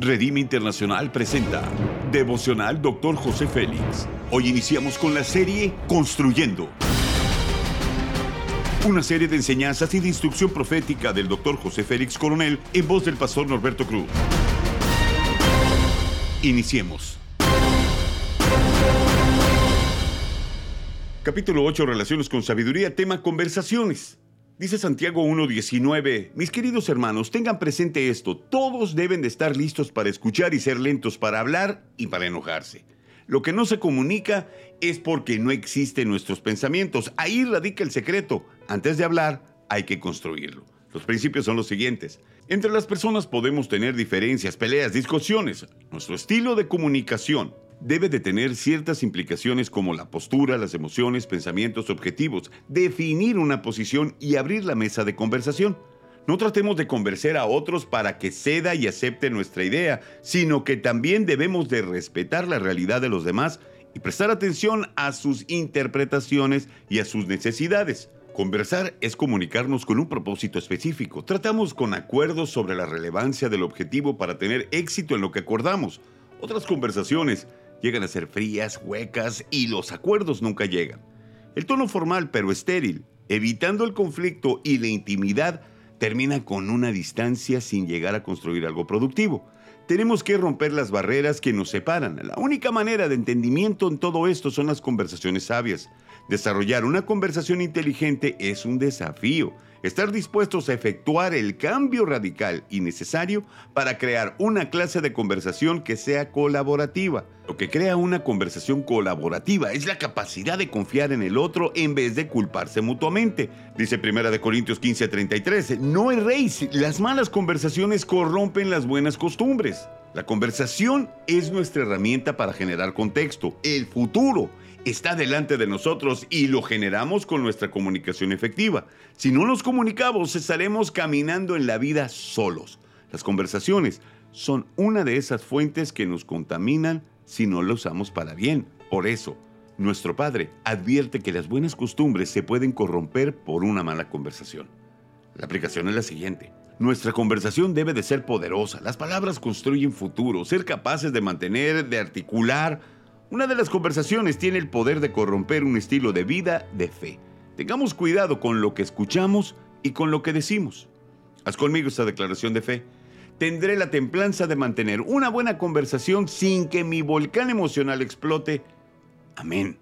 Redime Internacional presenta Devocional Dr. José Félix. Hoy iniciamos con la serie Construyendo. Una serie de enseñanzas y de instrucción profética del Dr. José Félix Coronel en voz del pastor Norberto Cruz. Iniciemos. Capítulo 8, Relaciones con Sabiduría, tema Conversaciones. Dice Santiago 1.19, mis queridos hermanos, tengan presente esto, todos deben de estar listos para escuchar y ser lentos para hablar y para enojarse. Lo que no se comunica es porque no existen nuestros pensamientos. Ahí radica el secreto. Antes de hablar, hay que construirlo. Los principios son los siguientes. Entre las personas podemos tener diferencias, peleas, discusiones. Nuestro estilo de comunicación debe de tener ciertas implicaciones como la postura, las emociones, pensamientos, objetivos, definir una posición y abrir la mesa de conversación. No tratemos de convencer a otros para que ceda y acepte nuestra idea, sino que también debemos de respetar la realidad de los demás y prestar atención a sus interpretaciones y a sus necesidades. Conversar es comunicarnos con un propósito específico. Tratamos con acuerdos sobre la relevancia del objetivo para tener éxito en lo que acordamos. Otras conversaciones llegan a ser frías, huecas y los acuerdos nunca llegan. El tono formal pero estéril, evitando el conflicto y la intimidad, termina con una distancia sin llegar a construir algo productivo. Tenemos que romper las barreras que nos separan. La única manera de entendimiento en todo esto son las conversaciones sabias. Desarrollar una conversación inteligente es un desafío estar dispuestos a efectuar el cambio radical y necesario para crear una clase de conversación que sea colaborativa. Lo que crea una conversación colaborativa es la capacidad de confiar en el otro en vez de culparse mutuamente. Dice 1 Corintios 15:33, no erréis, las malas conversaciones corrompen las buenas costumbres. La conversación es nuestra herramienta para generar contexto, el futuro está delante de nosotros y lo generamos con nuestra comunicación efectiva. Si no nos comunicamos, estaremos caminando en la vida solos. Las conversaciones son una de esas fuentes que nos contaminan si no lo usamos para bien. Por eso, nuestro Padre advierte que las buenas costumbres se pueden corromper por una mala conversación. La aplicación es la siguiente. Nuestra conversación debe de ser poderosa. Las palabras construyen futuro. Ser capaces de mantener, de articular, una de las conversaciones tiene el poder de corromper un estilo de vida de fe. Tengamos cuidado con lo que escuchamos y con lo que decimos. Haz conmigo esta declaración de fe. Tendré la templanza de mantener una buena conversación sin que mi volcán emocional explote. Amén.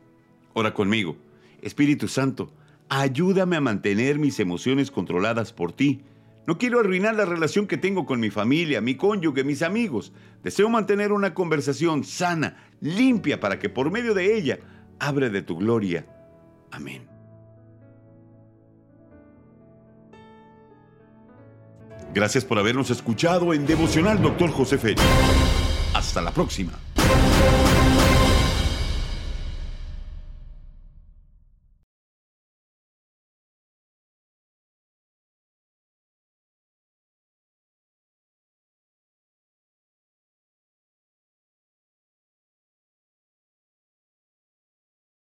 Ora conmigo. Espíritu Santo, ayúdame a mantener mis emociones controladas por ti no quiero arruinar la relación que tengo con mi familia, mi cónyuge, mis amigos. Deseo mantener una conversación sana, limpia, para que por medio de ella abre de tu gloria. Amén. Gracias por habernos escuchado en Devocional Doctor José Félix. Hasta la próxima.